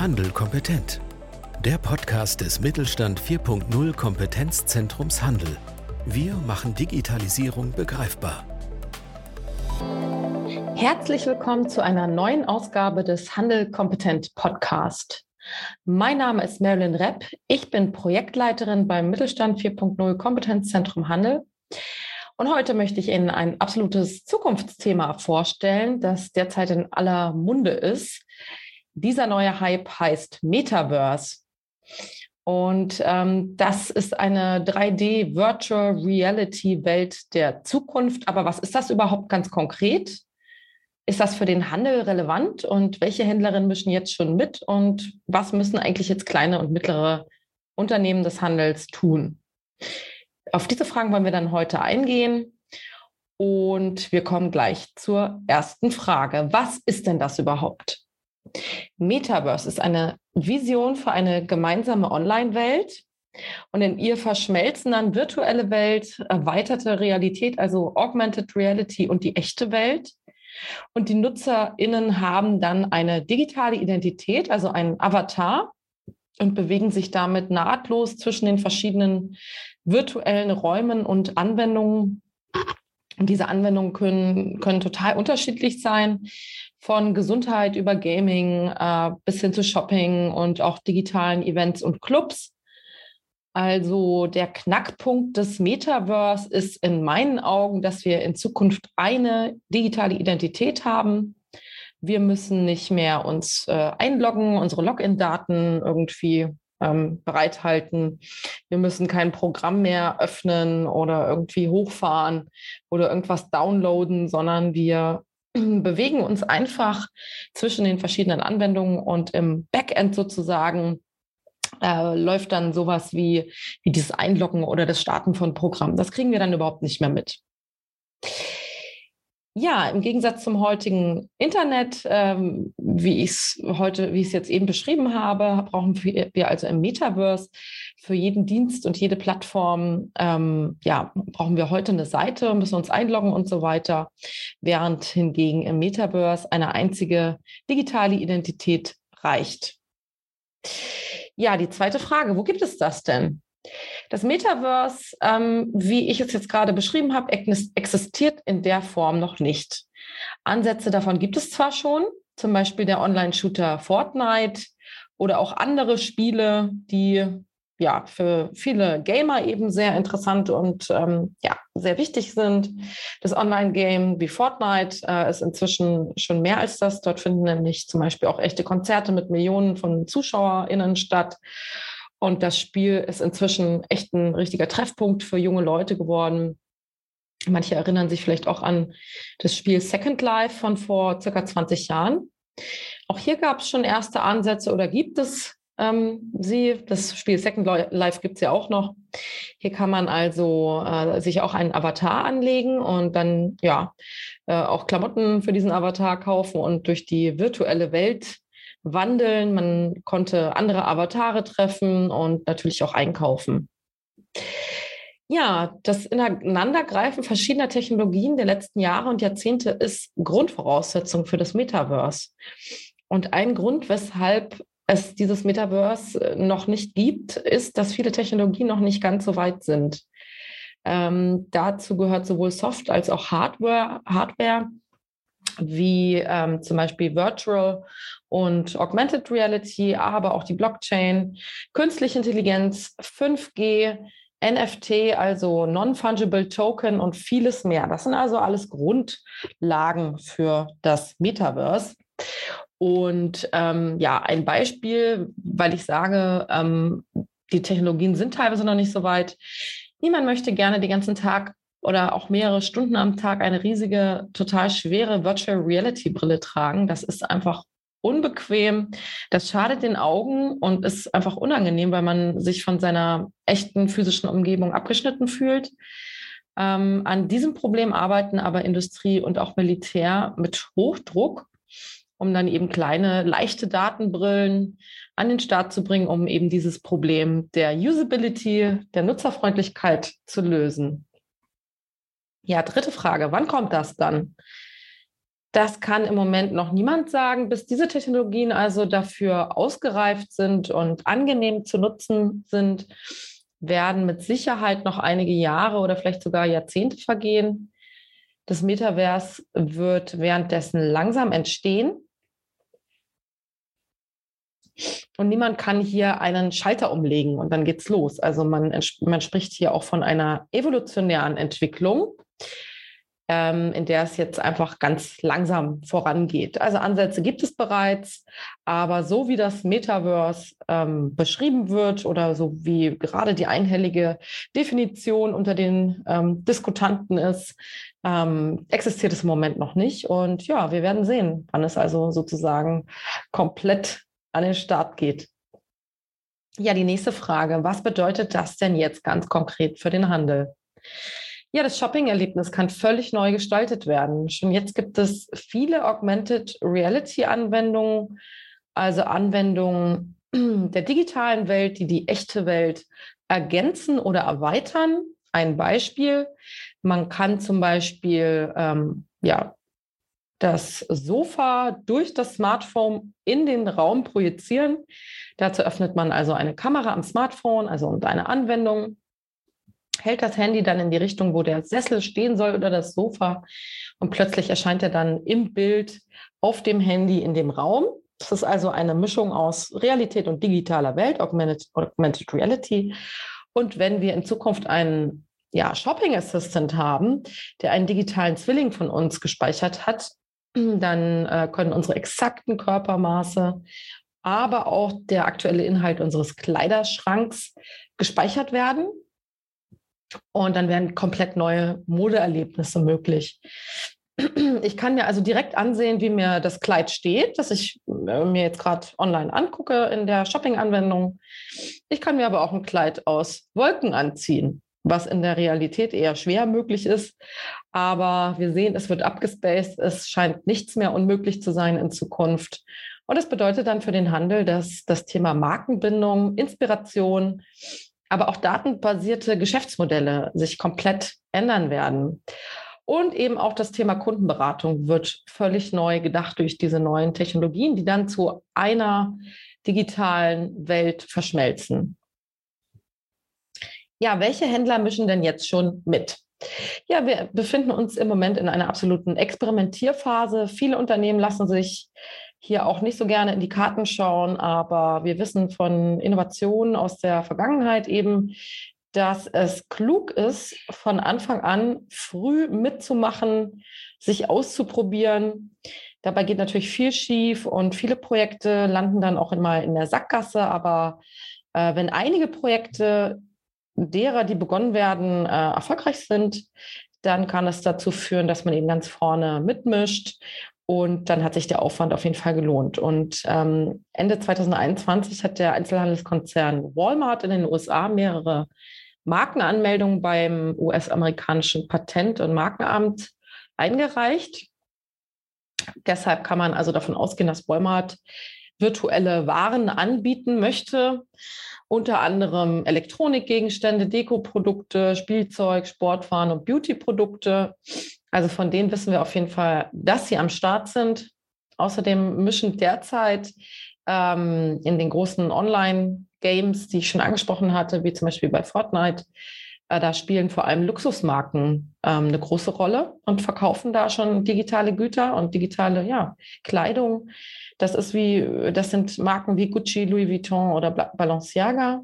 Handel kompetent. Der Podcast des Mittelstand 4.0 Kompetenzzentrums Handel. Wir machen Digitalisierung begreifbar. Herzlich willkommen zu einer neuen Ausgabe des Handel kompetent Podcast. Mein Name ist Marilyn Repp. Ich bin Projektleiterin beim Mittelstand 4.0 Kompetenzzentrum Handel. Und heute möchte ich Ihnen ein absolutes Zukunftsthema vorstellen, das derzeit in aller Munde ist. Dieser neue Hype heißt Metaverse. Und ähm, das ist eine 3D Virtual Reality Welt der Zukunft. Aber was ist das überhaupt ganz konkret? Ist das für den Handel relevant und welche Händlerinnen mischen jetzt schon mit und was müssen eigentlich jetzt kleine und mittlere Unternehmen des Handels tun? Auf diese Fragen wollen wir dann heute eingehen. Und wir kommen gleich zur ersten Frage. Was ist denn das überhaupt? Metaverse ist eine Vision für eine gemeinsame Online-Welt. Und in ihr verschmelzen dann virtuelle Welt, erweiterte Realität, also Augmented Reality und die echte Welt. Und die NutzerInnen haben dann eine digitale Identität, also einen Avatar und bewegen sich damit nahtlos zwischen den verschiedenen virtuellen Räumen und Anwendungen. Und diese Anwendungen können, können total unterschiedlich sein von Gesundheit über Gaming äh, bis hin zu Shopping und auch digitalen Events und Clubs. Also der Knackpunkt des Metaverse ist in meinen Augen, dass wir in Zukunft eine digitale Identität haben. Wir müssen nicht mehr uns äh, einloggen, unsere Login-Daten irgendwie ähm, bereithalten. Wir müssen kein Programm mehr öffnen oder irgendwie hochfahren oder irgendwas downloaden, sondern wir bewegen uns einfach zwischen den verschiedenen Anwendungen und im Backend sozusagen äh, läuft dann sowas wie, wie dieses Einloggen oder das Starten von Programmen. Das kriegen wir dann überhaupt nicht mehr mit. Ja, im Gegensatz zum heutigen Internet, ähm, wie ich es heute, wie ich es jetzt eben beschrieben habe, brauchen wir also im Metaverse für jeden Dienst und jede Plattform, ähm, ja, brauchen wir heute eine Seite, müssen uns einloggen und so weiter, während hingegen im Metaverse eine einzige digitale Identität reicht. Ja, die zweite Frage, wo gibt es das denn? Das Metaverse, ähm, wie ich es jetzt gerade beschrieben habe, existiert in der Form noch nicht. Ansätze davon gibt es zwar schon, zum Beispiel der Online-Shooter Fortnite oder auch andere Spiele, die ja für viele Gamer eben sehr interessant und ähm, ja sehr wichtig sind. Das Online-Game wie Fortnite äh, ist inzwischen schon mehr als das. Dort finden nämlich zum Beispiel auch echte Konzerte mit Millionen von ZuschauerInnen statt. Und das Spiel ist inzwischen echt ein richtiger Treffpunkt für junge Leute geworden. Manche erinnern sich vielleicht auch an das Spiel Second Life von vor circa 20 Jahren. Auch hier gab es schon erste Ansätze oder gibt es ähm, sie. Das Spiel Second Life gibt es ja auch noch. Hier kann man also äh, sich auch einen Avatar anlegen und dann ja äh, auch Klamotten für diesen Avatar kaufen und durch die virtuelle Welt wandeln. Man konnte andere Avatare treffen und natürlich auch einkaufen. Ja, das Ineinandergreifen verschiedener Technologien der letzten Jahre und Jahrzehnte ist Grundvoraussetzung für das Metaverse. Und ein Grund, weshalb es dieses Metaverse äh, noch nicht gibt, ist, dass viele Technologien noch nicht ganz so weit sind. Ähm, dazu gehört sowohl Soft als auch Hardware, Hardware wie ähm, zum Beispiel Virtual und Augmented Reality, aber auch die Blockchain, künstliche Intelligenz, 5G, NFT, also Non-Fungible Token und vieles mehr. Das sind also alles Grundlagen für das Metaverse. Und ähm, ja, ein Beispiel, weil ich sage, ähm, die Technologien sind teilweise noch nicht so weit. Niemand möchte gerne den ganzen Tag oder auch mehrere Stunden am Tag eine riesige, total schwere Virtual Reality Brille tragen. Das ist einfach unbequem. Das schadet den Augen und ist einfach unangenehm, weil man sich von seiner echten physischen Umgebung abgeschnitten fühlt. Ähm, an diesem Problem arbeiten aber Industrie und auch Militär mit Hochdruck um dann eben kleine, leichte Datenbrillen an den Start zu bringen, um eben dieses Problem der Usability, der Nutzerfreundlichkeit zu lösen. Ja, dritte Frage, wann kommt das dann? Das kann im Moment noch niemand sagen, bis diese Technologien also dafür ausgereift sind und angenehm zu nutzen sind, werden mit Sicherheit noch einige Jahre oder vielleicht sogar Jahrzehnte vergehen. Das Metaverse wird währenddessen langsam entstehen. Und niemand kann hier einen Schalter umlegen und dann geht's los. Also man, man spricht hier auch von einer evolutionären Entwicklung ähm, in der es jetzt einfach ganz langsam vorangeht. Also Ansätze gibt es bereits, aber so wie das Metaverse ähm, beschrieben wird oder so wie gerade die einhellige Definition unter den ähm, Diskutanten ist, ähm, existiert es im Moment noch nicht. Und ja, wir werden sehen, wann es also sozusagen komplett an den Start geht. Ja, die nächste Frage. Was bedeutet das denn jetzt ganz konkret für den Handel? Ja, das Shopping-Erlebnis kann völlig neu gestaltet werden. Schon jetzt gibt es viele Augmented Reality-Anwendungen, also Anwendungen der digitalen Welt, die die echte Welt ergänzen oder erweitern. Ein Beispiel, man kann zum Beispiel ähm, ja, das Sofa durch das Smartphone in den Raum projizieren. Dazu öffnet man also eine Kamera am Smartphone, also und eine Anwendung hält das Handy dann in die Richtung, wo der Sessel stehen soll oder das Sofa. Und plötzlich erscheint er dann im Bild auf dem Handy in dem Raum. Das ist also eine Mischung aus Realität und digitaler Welt, Augmented, Augmented Reality. Und wenn wir in Zukunft einen ja, Shopping Assistant haben, der einen digitalen Zwilling von uns gespeichert hat, dann äh, können unsere exakten Körpermaße, aber auch der aktuelle Inhalt unseres Kleiderschranks gespeichert werden und dann werden komplett neue Modeerlebnisse möglich. Ich kann mir also direkt ansehen, wie mir das Kleid steht, das ich äh, mir jetzt gerade online angucke in der Shopping-Anwendung. Ich kann mir aber auch ein Kleid aus Wolken anziehen, was in der Realität eher schwer möglich ist. Aber wir sehen, es wird abgespaced. Es scheint nichts mehr unmöglich zu sein in Zukunft. Und das bedeutet dann für den Handel, dass das Thema Markenbindung, Inspiration, aber auch datenbasierte Geschäftsmodelle sich komplett ändern werden. Und eben auch das Thema Kundenberatung wird völlig neu gedacht durch diese neuen Technologien, die dann zu einer digitalen Welt verschmelzen. Ja, welche Händler mischen denn jetzt schon mit? Ja, wir befinden uns im Moment in einer absoluten Experimentierphase. Viele Unternehmen lassen sich hier auch nicht so gerne in die Karten schauen, aber wir wissen von Innovationen aus der Vergangenheit eben, dass es klug ist, von Anfang an früh mitzumachen, sich auszuprobieren. Dabei geht natürlich viel schief und viele Projekte landen dann auch immer in der Sackgasse. Aber äh, wenn einige Projekte derer, die begonnen werden, äh, erfolgreich sind, dann kann es dazu führen, dass man eben ganz vorne mitmischt und dann hat sich der Aufwand auf jeden Fall gelohnt. Und ähm, Ende 2021 hat der Einzelhandelskonzern Walmart in den USA mehrere Markenanmeldungen beim US-amerikanischen Patent- und Markenamt eingereicht. Deshalb kann man also davon ausgehen, dass Walmart virtuelle Waren anbieten möchte, unter anderem Elektronikgegenstände, Dekoprodukte, Spielzeug, Sportwaren und Beautyprodukte. Also von denen wissen wir auf jeden Fall, dass sie am Start sind. Außerdem mischen derzeit ähm, in den großen Online-Games, die ich schon angesprochen hatte, wie zum Beispiel bei Fortnite, äh, da spielen vor allem Luxusmarken ähm, eine große Rolle und verkaufen da schon digitale Güter und digitale ja, Kleidung. Das ist wie, das sind Marken wie Gucci, Louis Vuitton oder Balenciaga.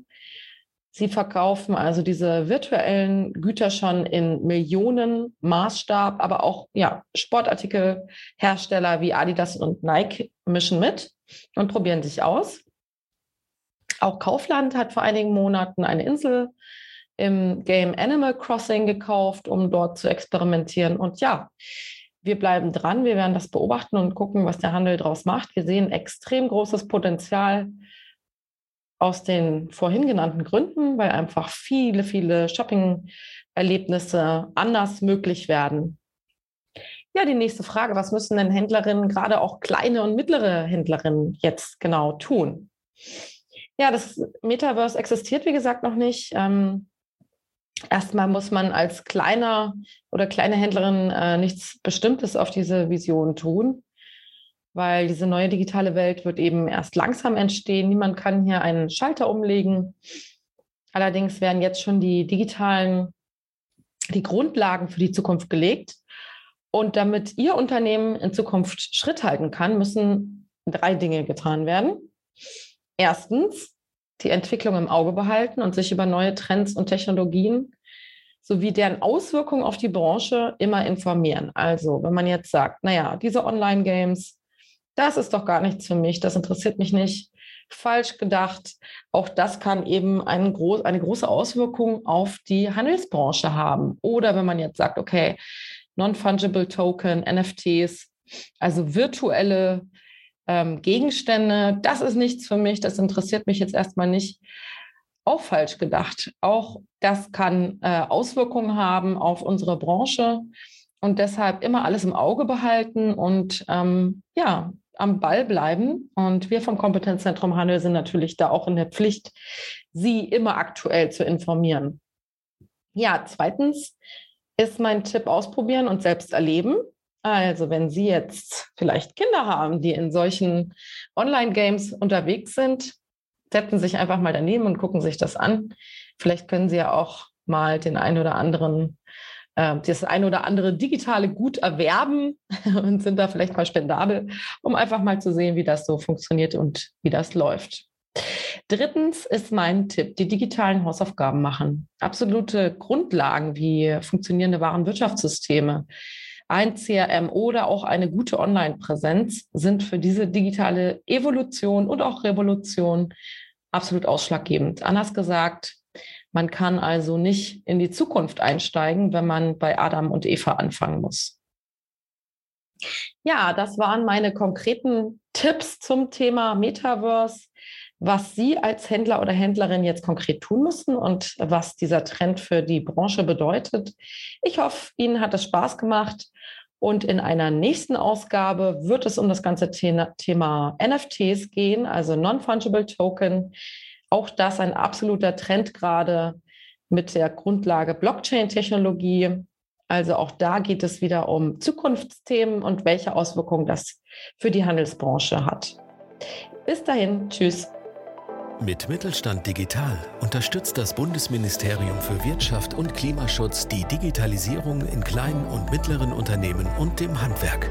Sie verkaufen also diese virtuellen Güter schon in Millionen Maßstab, aber auch ja, Sportartikelhersteller wie Adidas und Nike mischen mit und probieren sich aus. Auch Kaufland hat vor einigen Monaten eine Insel im Game Animal Crossing gekauft, um dort zu experimentieren. Und ja, wir bleiben dran, wir werden das beobachten und gucken, was der Handel daraus macht. Wir sehen extrem großes Potenzial aus den vorhin genannten Gründen, weil einfach viele, viele Shopping-Erlebnisse anders möglich werden. Ja, die nächste Frage, was müssen denn Händlerinnen, gerade auch kleine und mittlere Händlerinnen jetzt genau tun? Ja, das Metaverse existiert, wie gesagt, noch nicht. Ähm, Erstmal muss man als kleiner oder kleine Händlerin äh, nichts Bestimmtes auf diese Vision tun, weil diese neue digitale Welt wird eben erst langsam entstehen. Niemand kann hier einen Schalter umlegen. Allerdings werden jetzt schon die digitalen, die Grundlagen für die Zukunft gelegt. Und damit Ihr Unternehmen in Zukunft Schritt halten kann, müssen drei Dinge getan werden. Erstens, die Entwicklung im Auge behalten und sich über neue Trends und Technologien sowie deren Auswirkungen auf die Branche immer informieren. Also, wenn man jetzt sagt, naja, diese Online-Games, das ist doch gar nichts für mich, das interessiert mich nicht, falsch gedacht. Auch das kann eben eine, groß, eine große Auswirkung auf die Handelsbranche haben. Oder wenn man jetzt sagt, okay, Non-Fungible Token, NFTs, also virtuelle ähm, Gegenstände, das ist nichts für mich, das interessiert mich jetzt erstmal nicht. Auch falsch gedacht. Auch das kann äh, Auswirkungen haben auf unsere Branche und deshalb immer alles im Auge behalten und ähm, ja, am Ball bleiben. Und wir vom Kompetenzzentrum Handel sind natürlich da auch in der Pflicht, Sie immer aktuell zu informieren. Ja, zweitens ist mein Tipp ausprobieren und selbst erleben. Also wenn Sie jetzt vielleicht Kinder haben, die in solchen Online-Games unterwegs sind, setzen sich einfach mal daneben und gucken sich das an. Vielleicht können Sie ja auch mal den einen oder anderen, das ein oder andere digitale Gut erwerben und sind da vielleicht mal spendabel, um einfach mal zu sehen, wie das so funktioniert und wie das läuft. Drittens ist mein Tipp, die digitalen Hausaufgaben machen. Absolute Grundlagen wie funktionierende Warenwirtschaftssysteme, ein CRM oder auch eine gute Online-Präsenz sind für diese digitale Evolution und auch Revolution absolut ausschlaggebend. Anders gesagt, man kann also nicht in die Zukunft einsteigen, wenn man bei Adam und Eva anfangen muss. Ja, das waren meine konkreten Tipps zum Thema Metaverse was Sie als Händler oder Händlerin jetzt konkret tun müssen und was dieser Trend für die Branche bedeutet. Ich hoffe, Ihnen hat es Spaß gemacht. Und in einer nächsten Ausgabe wird es um das ganze Thema NFTs gehen, also Non-Fungible Token. Auch das ein absoluter Trend gerade mit der Grundlage Blockchain-Technologie. Also auch da geht es wieder um Zukunftsthemen und welche Auswirkungen das für die Handelsbranche hat. Bis dahin, tschüss. Mit Mittelstand Digital unterstützt das Bundesministerium für Wirtschaft und Klimaschutz die Digitalisierung in kleinen und mittleren Unternehmen und dem Handwerk.